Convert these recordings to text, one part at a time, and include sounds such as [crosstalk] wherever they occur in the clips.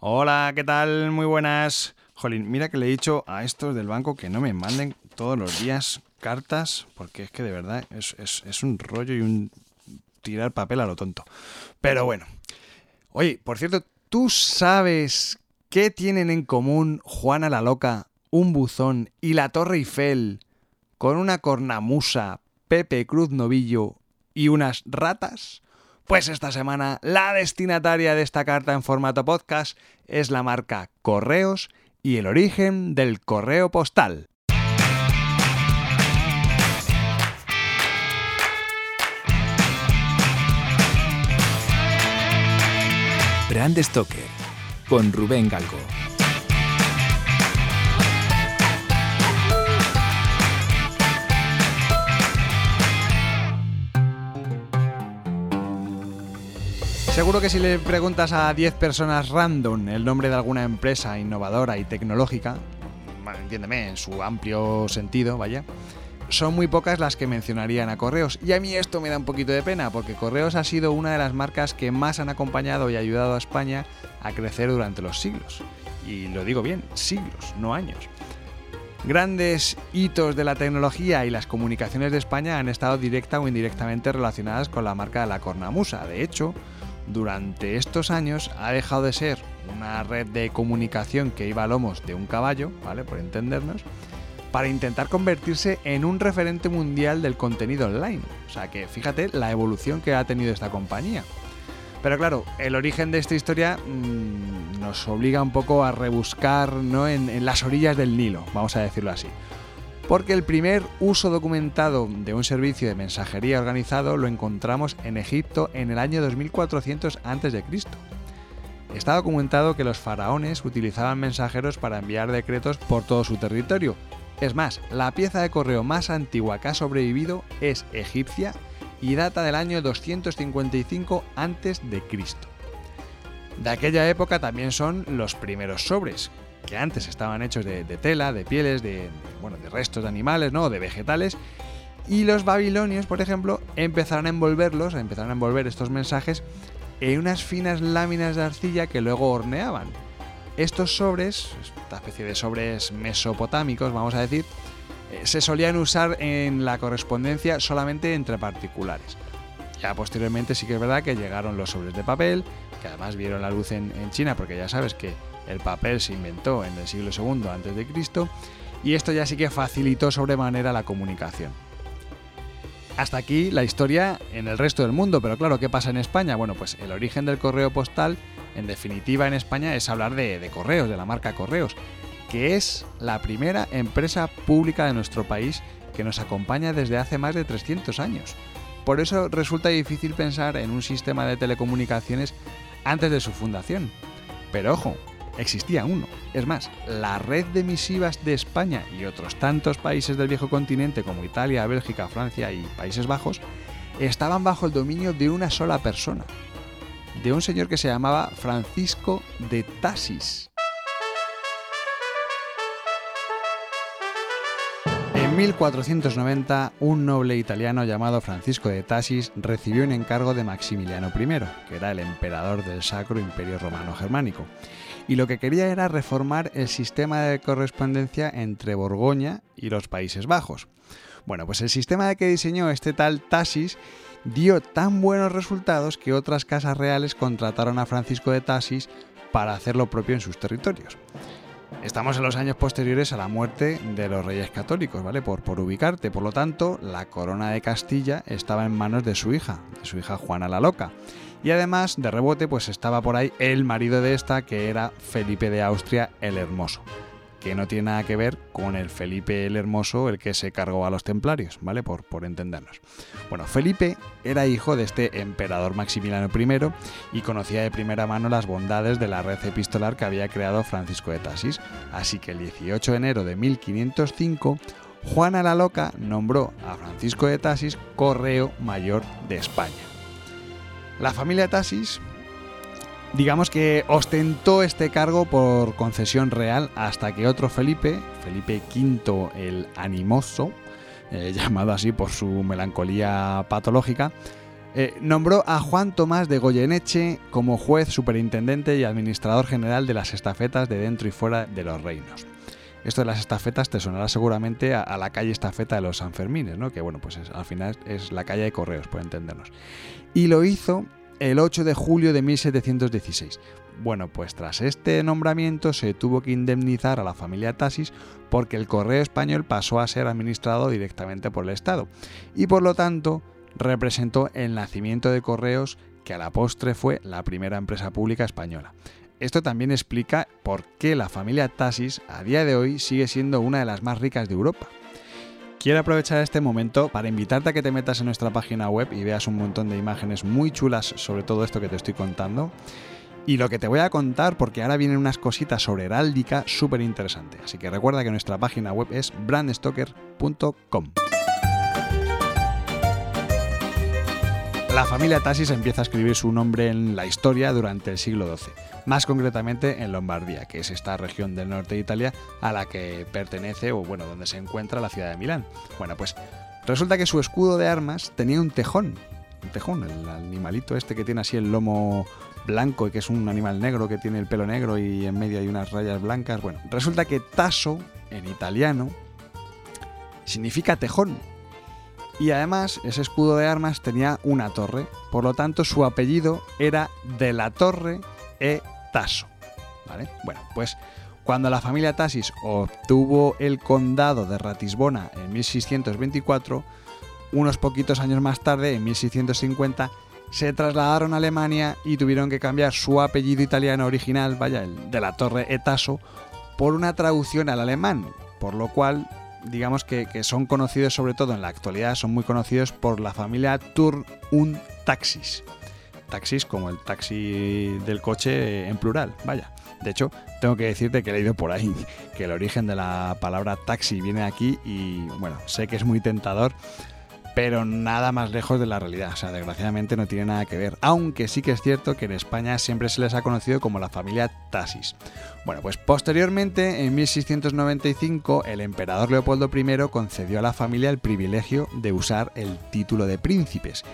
Hola, ¿qué tal? Muy buenas. Jolín, mira que le he dicho a estos del banco que no me manden todos los días cartas, porque es que de verdad es, es un rollo y un tirar papel a lo tonto. Pero bueno. Oye, por cierto, ¿tú sabes qué tienen en común Juana la Loca, un buzón y la Torre Eiffel con una cornamusa, Pepe Cruz Novillo y unas ratas? Pues esta semana la destinataria de esta carta en formato podcast es la marca Correos y el origen del correo postal. Brand Stoker con Rubén Galgo. Seguro que si le preguntas a 10 personas random el nombre de alguna empresa innovadora y tecnológica, entiéndeme, en su amplio sentido, vaya, son muy pocas las que mencionarían a Correos. Y a mí esto me da un poquito de pena, porque Correos ha sido una de las marcas que más han acompañado y ayudado a España a crecer durante los siglos. Y lo digo bien, siglos, no años. Grandes hitos de la tecnología y las comunicaciones de España han estado directa o indirectamente relacionadas con la marca de la cornamusa. De hecho, durante estos años ha dejado de ser una red de comunicación que iba a lomos de un caballo, ¿vale? Por entendernos, para intentar convertirse en un referente mundial del contenido online. O sea que fíjate la evolución que ha tenido esta compañía. Pero claro, el origen de esta historia mmm, nos obliga un poco a rebuscar ¿no? en las orillas del Nilo, vamos a decirlo así porque el primer uso documentado de un servicio de mensajería organizado lo encontramos en Egipto en el año 2400 a.C. Está documentado que los faraones utilizaban mensajeros para enviar decretos por todo su territorio. Es más, la pieza de correo más antigua que ha sobrevivido es egipcia y data del año 255 a.C. De aquella época también son los primeros sobres, que antes estaban hechos de, tela, de pieles, de, bueno, de restos de animales, ¿no? de vegetales. Y los babilonios, por ejemplo, empezaron a envolverlos, empezaron a envolver estos mensajes en unas finas láminas de arcilla que luego horneaban. Estos sobres, esta especie de sobres mesopotámicos, vamos a decir, eh, se solían usar en la correspondencia solamente entre particulares. Ya posteriormente sí que es verdad que llegaron los sobres de papel, que además vieron la luz en China, porque ya sabes que el papel se inventó en el siglo II a.C. y esto ya sí que facilitó sobremanera la comunicación. Hasta aquí la historia en el resto del mundo, pero claro, ¿qué pasa en España? Bueno, pues el origen del correo postal, en definitiva en España, es hablar de, de correos, de la marca Correos, que es la primera empresa pública de nuestro país que nos acompaña desde hace más de 300 años. Por eso resulta difícil pensar en un sistema de telecomunicaciones antes de su fundación. Pero ojo, existía uno. Es más, la red de misivas de España y otros tantos países del viejo continente como Italia, Bélgica, Francia y Países Bajos estaban bajo el dominio de una sola persona, de un señor que se llamaba Francisco de Tasis. En 1490, un noble italiano llamado Francisco de Tasis recibió un encargo de Maximiliano I, que era el emperador del Sacro Imperio Romano Germánico, y lo que quería era reformar el sistema de correspondencia entre Borgoña y los Países Bajos. Bueno, pues el sistema que diseñó este tal Tasis dio tan buenos resultados que otras casas reales contrataron a Francisco de Tasis para hacer lo propio en sus territorios. Estamos en los años posteriores a la muerte de los reyes católicos, ¿vale? Por, por ubicarte. Por lo tanto, la corona de Castilla estaba en manos de su hija, de su hija Juana la Loca. Y además, de rebote, pues estaba por ahí el marido de esta, que era Felipe de Austria el Hermoso. Que no tiene nada que ver con el Felipe el Hermoso, el que se cargó a los templarios, ¿vale? Por, por entendernos. Bueno, Felipe era hijo de este emperador Maximiliano I y conocía de primera mano las bondades de la red epistolar que había creado Francisco de Tasis. Así que el 18 de enero de 1505, Juana la Loca nombró a Francisco de Tasis correo mayor de España. La familia Tasis, digamos que ostentó este cargo por concesión real hasta que otro Felipe, Felipe V el Animoso, eh, [laughs] llamado así por su melancolía patológica, Eh, nombró a Juan Tomás de Goyeneche como juez, superintendente y administrador general de las estafetas de dentro y fuera de los reinos. Esto de las estafetas te sonará seguramente a, la calle estafeta de los Sanfermines, ¿no? que bueno, pues al final es la calle de correos, por entendernos. Y lo hizo el 8 de julio de 1716. Bueno, pues tras este nombramiento se tuvo que indemnizar a la familia Tasis porque el correo español pasó a ser administrado directamente por el Estado y por lo tanto representó el nacimiento de correos que a la postre fue la primera empresa pública española. Esto también explica por qué la familia Tasis a día de hoy sigue siendo una de las más ricas de Europa. Quiero aprovechar este momento para invitarte a que te metas en nuestra página web y veas un montón de imágenes muy chulas sobre todo esto que te estoy contando. Y lo que te voy a contar, porque ahora vienen unas cositas sobre heráldica súper interesantes. Así que recuerda que nuestra página web es brandstoker.com. La familia Tassis empieza a escribir su nombre en la historia durante el siglo XII, más concretamente en Lombardía, que es esta región del norte de Italia a la que pertenece o bueno, donde se encuentra la ciudad de Milán. Bueno, pues resulta que su escudo de armas tenía un tejón, un tejón, el animalito este que tiene así el lomo blanco y que es un animal negro que tiene el pelo negro y en medio hay unas rayas blancas. Bueno, resulta que taso en italiano significa tejón y además ese escudo de armas tenía una torre, por lo tanto su apellido era de la Torre e Tasso. ¿Vale? Bueno, pues cuando la familia Tasis obtuvo el condado de Ratisbona en 1624, unos poquitos años más tarde, en 1650, se trasladaron a Alemania y tuvieron que cambiar su apellido italiano original, vaya, el de la Torre Etaso, por una traducción al alemán, por lo cual digamos que, son conocidos sobre todo en la actualidad, son muy conocidos por la familia Tour und Taxis. Taxis como el taxi del coche en plural, vaya. De hecho, tengo que decirte que he leído por ahí que el origen de la palabra taxi viene aquí y bueno, sé que es muy tentador, pero nada más lejos de la realidad. O sea, desgraciadamente no tiene nada que ver. Aunque sí que es cierto que en España siempre se les ha conocido como la familia Tasis. Bueno, pues posteriormente, en 1695, el emperador Leopoldo I concedió a la familia el privilegio de usar el título de príncipes.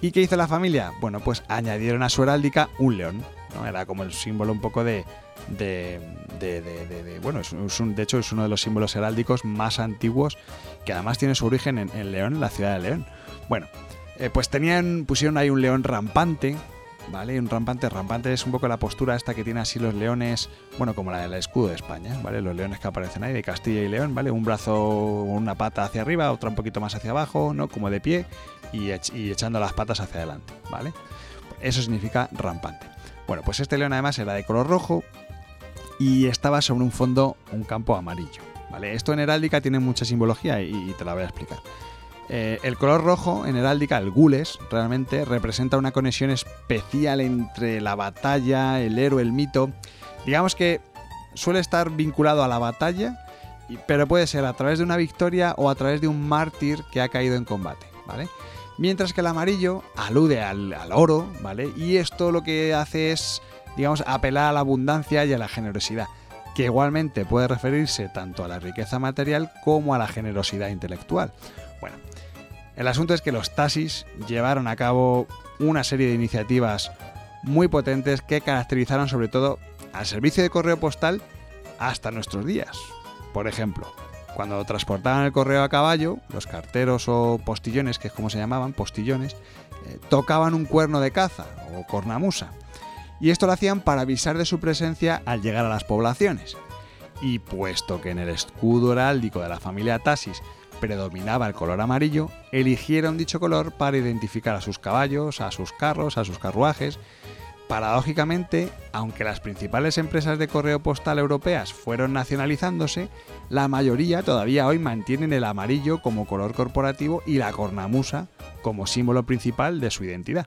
¿Y qué hizo la familia? Bueno, pues añadieron a su heráldica un león. ¿no? Era como el símbolo un poco de, de, bueno, es, un, de hecho es uno de los símbolos heráldicos más antiguos que además tiene su origen en, León, en la ciudad de León. Bueno, eh, pues tenían, pusieron ahí un león rampante, ¿vale? Un rampante, rampante es un poco la postura esta que tiene así los leones, bueno, como la del escudo de España, ¿vale? Los leones que aparecen ahí de Castilla y León, ¿vale? Un brazo, una pata hacia arriba, otra un poquito más hacia abajo, ¿no? Como de pie y echando las patas hacia adelante, ¿vale? Eso significa rampante. Bueno, pues este león además era de color rojo, y estaba sobre un fondo, un campo amarillo. ¿vale? Esto en heráldica tiene mucha simbología y, te la voy a explicar. Eh, el color rojo en heráldica, el gules, realmente representa una conexión especial entre la batalla, el héroe, el mito. Digamos que suele estar vinculado a la batalla, pero puede ser a través de una victoria o a través de un mártir que ha caído en combate. ¿vale? Mientras que el amarillo alude al, al oro, ¿vale? Y esto lo que hace es digamos, apelar a la abundancia y a la generosidad, que igualmente puede referirse tanto a la riqueza material como a la generosidad intelectual. Bueno, el asunto es que los taxis llevaron a cabo una serie de iniciativas muy potentes que caracterizaron sobre todo al servicio de correo postal hasta nuestros días. Por ejemplo, cuando transportaban el correo a caballo, los carteros o postillones, que es como se llamaban, postillones, eh, tocaban un cuerno de caza o cornamusa y esto lo hacían para avisar de su presencia al llegar a las poblaciones. Y puesto que en el escudo heráldico de la familia Tasis predominaba el color amarillo, eligieron dicho color para identificar a sus caballos, a sus carros, a sus carruajes. Paradójicamente, aunque las principales empresas de correo postal europeas fueron nacionalizándose, la mayoría todavía hoy mantienen el amarillo como color corporativo y la cornamusa como símbolo principal de su identidad.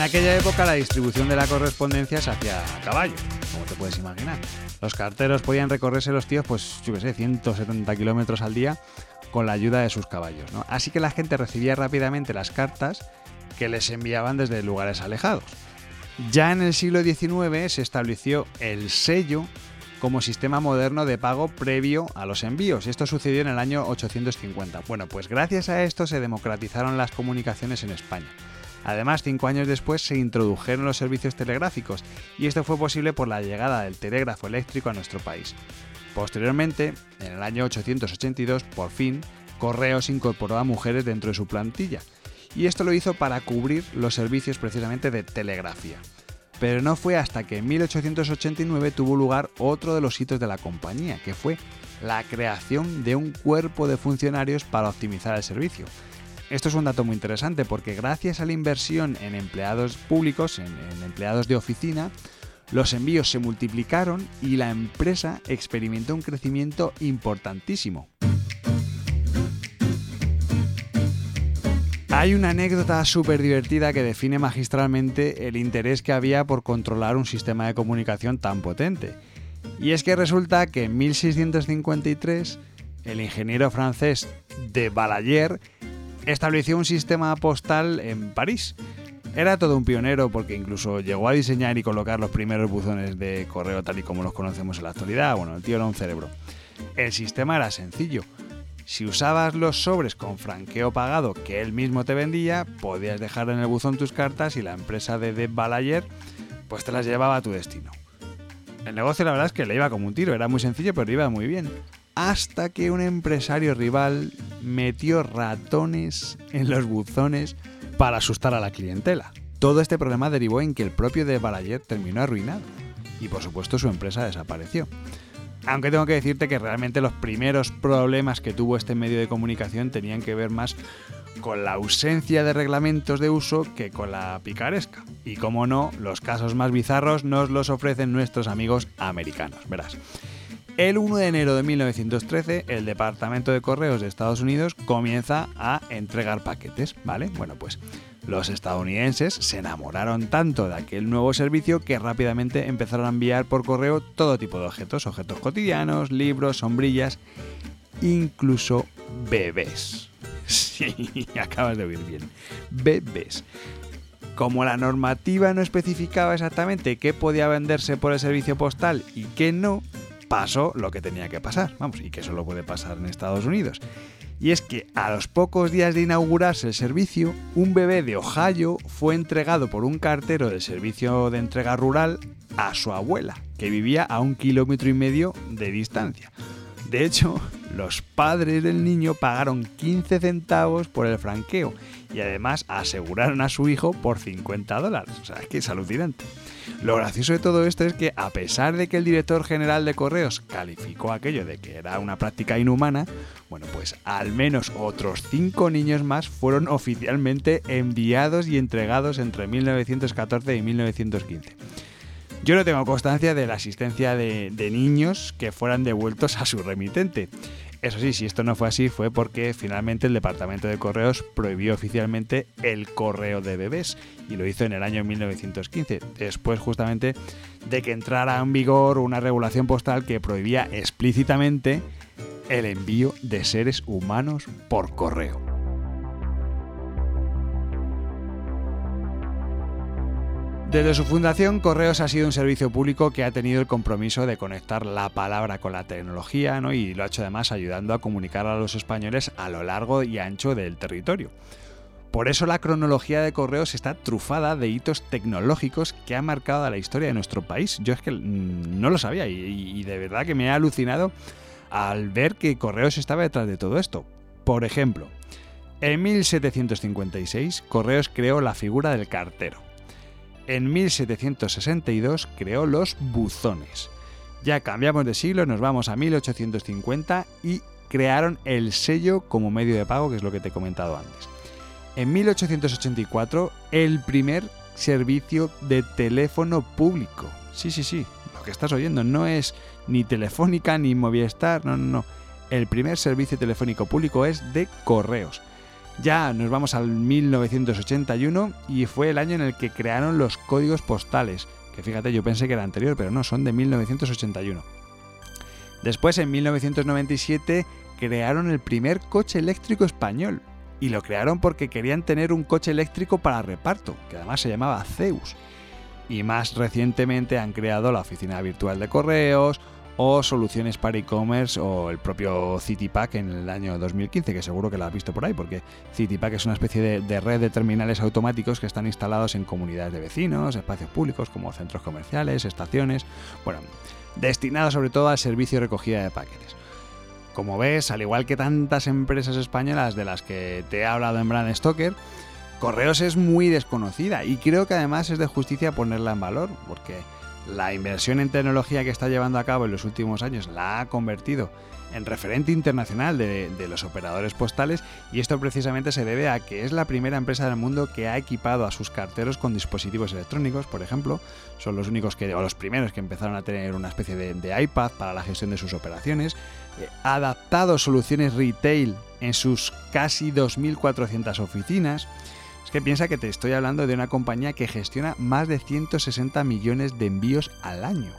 En aquella época la distribución de la correspondencia se hacía a caballo, como te puedes imaginar. Los carteros podían recorrerse los tíos, pues yo qué sé, 170 kilómetros al día con la ayuda de sus caballos. Así que la gente recibía rápidamente las cartas que les enviaban desde lugares alejados. Ya en el siglo XIX se estableció el sello como sistema moderno de pago previo a los envíos. Esto sucedió en el año 850. Bueno, pues gracias a esto se democratizaron las comunicaciones en España. Además, cinco años después se introdujeron los servicios telegráficos y esto fue posible por la llegada del telégrafo eléctrico a nuestro país. Posteriormente, en el año 882, por fin, Correos incorporó a mujeres dentro de su plantilla y esto lo hizo para cubrir los servicios precisamente de telegrafía. Pero no fue hasta que en 1889 tuvo lugar otro de los hitos de la compañía, que fue la creación de un cuerpo de funcionarios para optimizar el servicio. Esto es un dato muy interesante porque gracias a la inversión en empleados públicos, en, empleados de oficina, los envíos se multiplicaron y la empresa experimentó un crecimiento importantísimo. Hay una anécdota súper divertida que define magistralmente el interés que había por controlar un sistema de comunicación tan potente. Y es que resulta que en 1653 el ingeniero francés de Balayer estableció un sistema postal en París. Era todo un pionero porque incluso llegó a diseñar y colocar los primeros buzones de correo tal y como los conocemos en la actualidad. Bueno, el tío era un cerebro. El sistema era sencillo si usabas los sobres con franqueo pagado que él mismo te vendía, podías dejar en el buzón tus cartas y la empresa de Deb Balayer pues te las llevaba a tu destino. El negocio la verdad es que le iba como un tiro, era muy sencillo pero iba muy bien. Hasta que un empresario rival metió ratones en los buzones para asustar a la clientela. Todo este problema derivó en que el propio de Balayer terminó arruinado y por supuesto su empresa desapareció. Aunque tengo que decirte que realmente los primeros problemas que tuvo este medio de comunicación tenían que ver más con la ausencia de reglamentos de uso que con la picaresca. Y como no, los casos más bizarros nos los ofrecen nuestros amigos americanos, verás. El 1 de enero de 1913, el Departamento de Correos de Estados Unidos comienza a entregar paquetes, ¿vale? Bueno, pues los estadounidenses se enamoraron tanto de aquel nuevo servicio que rápidamente empezaron a enviar por correo todo tipo de objetos, objetos cotidianos, libros, sombrillas, incluso bebés. [laughs] Sí, acabas de oír bien. Bebés. Como la normativa no especificaba exactamente qué podía venderse por el servicio postal y qué no, pasó lo que tenía que pasar. Vamos, y que solo puede pasar en Estados Unidos y es que a los pocos días de inaugurarse el servicio, un bebé de Ohio fue entregado por un cartero del servicio de entrega rural a su abuela, que vivía a un kilómetro y medio de distancia. De hecho, los padres del niño pagaron 15 centavos por el franqueo y además aseguraron a su hijo por 50 dólares. O sea, es que es alucinante. Lo gracioso de todo esto es que a pesar de que el director general de Correos calificó aquello de que era una práctica inhumana, bueno, pues al menos otros cinco niños más fueron oficialmente enviados y entregados entre 1914 y 1915. Yo no tengo constancia de la asistencia de, de niños que fueran devueltos a su remitente. Eso sí, si esto no fue así fue porque finalmente el Departamento de Correos prohibió oficialmente el correo de bebés y lo hizo en el año 1915, después justamente de que entrara en vigor una regulación postal que prohibía explícitamente el envío de seres humanos por correo. Desde su fundación, Correos ha sido un servicio público que ha tenido el compromiso de conectar la palabra con la tecnología y lo ha hecho además ayudando a comunicar a los españoles a lo largo y ancho del territorio. Por eso la cronología de Correos está trufada de hitos tecnológicos que han marcado la historia de nuestro país. Yo es que no lo sabía y de verdad que me ha alucinado al ver que Correos estaba detrás de todo esto. Por ejemplo, en 1756 Correos creó la figura del cartero en 1762 creó los buzones. Ya cambiamos de siglo, nos vamos a 1850 y crearon el sello como medio de pago, que es lo que te he comentado antes. En 1884, el primer servicio de teléfono público. Sí, sí, sí, lo que estás oyendo no es ni Telefónica ni Movistar, no, no, no. El primer servicio telefónico público es de correos. Ya nos vamos al 1981 y fue el año en el que crearon los códigos postales, que fíjate, yo pensé que era anterior, pero no, son de 1981. Después, en 1997, crearon el primer coche eléctrico español. Y lo crearon porque querían tener un coche eléctrico para reparto, que además se llamaba Zeus. Y más recientemente han creado la oficina virtual de correos, o soluciones para e-commerce o el propio CityPack en el año 2015, que seguro que lo has visto por ahí, porque CityPack es una especie de, de, red de terminales automáticos que están instalados en comunidades de vecinos, espacios públicos como centros comerciales, estaciones, bueno, destinados sobre todo al servicio de recogida de paquetes. Como ves, al igual que tantas empresas españolas de las que te he hablado en Brand Stoker, Correos es muy desconocida y creo que además es de justicia ponerla en valor, porque la inversión en tecnología que está llevando a cabo en los últimos años la ha convertido en referente internacional de, los operadores postales y esto precisamente se debe a que es la primera empresa del mundo que ha equipado a sus carteros con dispositivos electrónicos, por ejemplo, son los únicos que, o los primeros que empezaron a tener una especie de, de iPad para la gestión de sus operaciones, eh, ha adaptado soluciones retail en sus casi 2.400 oficinas, es que piensa que te estoy hablando de una compañía que gestiona más de 160 millones de envíos al año.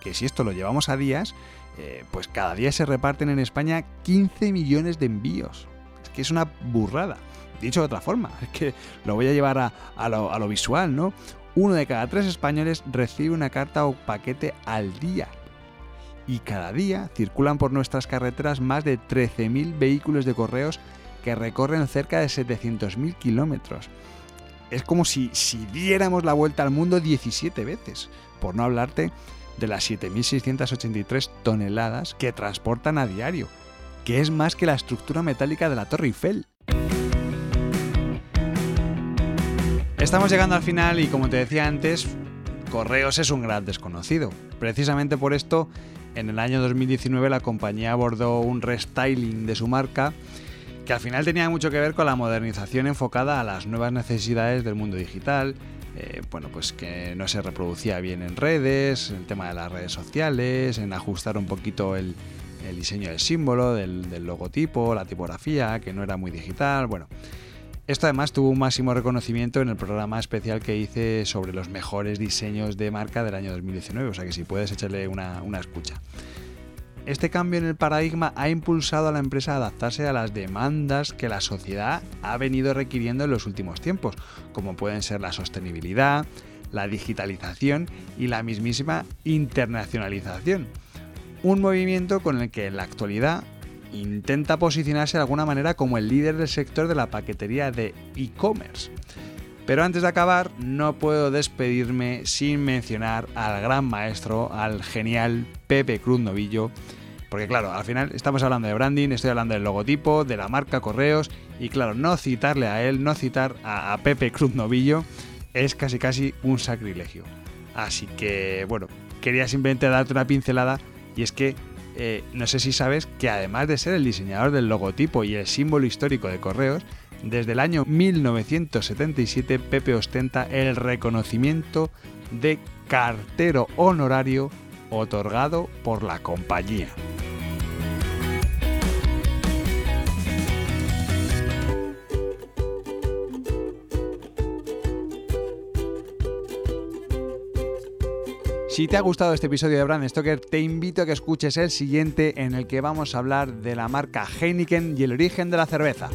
Que si esto lo llevamos a días, eh, pues cada día se reparten en España 15 millones de envíos. Es que es una burrada. Dicho de otra forma, [laughs] es que lo voy a llevar a, lo, a lo visual, ¿no? Uno de cada tres españoles recibe una carta o paquete al día. Y cada día circulan por nuestras carreteras más de 13.000 vehículos de correos que recorren cerca de 700.000 kilómetros. Es como si, si diéramos la vuelta al mundo 17 veces, por no hablarte de las 7.683 toneladas que transportan a diario, que es más que la estructura metálica de la Torre Eiffel. Estamos llegando al final y como te decía antes, Correos es un gran desconocido. Precisamente por esto, en el año 2019 la compañía abordó un restyling de su marca que al final tenía mucho que ver con la modernización enfocada a las nuevas necesidades del mundo digital, eh, bueno, pues que no se reproducía bien en redes, el tema de las redes sociales, en ajustar un poquito el, diseño del símbolo, del, del, logotipo, la tipografía, que no era muy digital, bueno. Esto además tuvo un máximo reconocimiento en el programa especial que hice sobre los mejores diseños de marca del año 2019, o sea que si puedes echarle una, una escucha. Este cambio en el paradigma ha impulsado a la empresa a adaptarse a las demandas que la sociedad ha venido requiriendo en los últimos tiempos, como pueden ser la sostenibilidad, la digitalización y la mismísima internacionalización. Un movimiento con el que en la actualidad intenta posicionarse de alguna manera como el líder del sector de la paquetería de e-commerce. Pero antes de acabar, no puedo despedirme sin mencionar al gran maestro, al genial Pepe Cruz Novillo, porque claro, al final estamos hablando de branding, estoy hablando del logotipo, de la marca Correos, y claro, no citarle a él, no citar a, Pepe Cruz Novillo, es casi casi un sacrilegio. Así que, bueno, quería simplemente darte una pincelada, y es que eh, no sé si sabes que además de ser el diseñador del logotipo y el símbolo histórico de Correos, desde el año 1977 Pepe ostenta el reconocimiento de cartero honorario otorgado por la compañía. Si te ha gustado este episodio de Brand Stoker, te invito a que escuches el siguiente en el que vamos a hablar de la marca Heineken y el origen de la cerveza.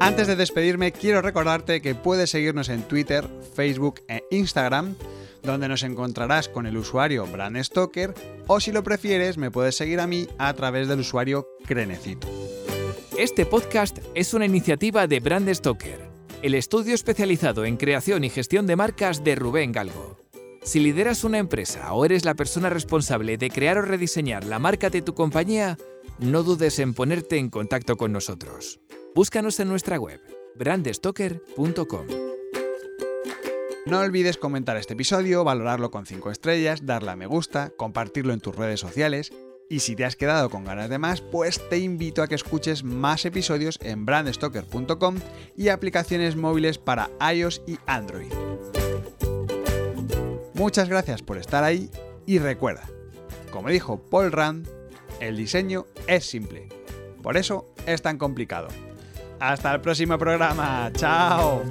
Antes de despedirme, quiero recordarte que puedes seguirnos en Twitter, Facebook e Instagram, donde nos encontrarás con el usuario Brand Stoker, o si lo prefieres, me puedes seguir a mí a través del usuario Crenecito. Este podcast es una iniciativa de Brand Stoker, el estudio especializado en creación y gestión de marcas de Rubén Galgo. Si lideras una empresa o eres la persona responsable de crear o rediseñar la marca de tu compañía, no dudes en ponerte en contacto con nosotros. Búscanos en nuestra web, brandstoker.com. No olvides comentar este episodio, valorarlo con 5 estrellas, darle a me gusta, compartirlo en tus redes sociales y si te has quedado con ganas de más, pues te invito a que escuches más episodios en brandstoker.com y aplicaciones móviles para iOS y Android. Muchas gracias por estar ahí y recuerda, como dijo Paul Rand, el diseño es simple, por eso es tan complicado. Hasta el próximo programa. Chao.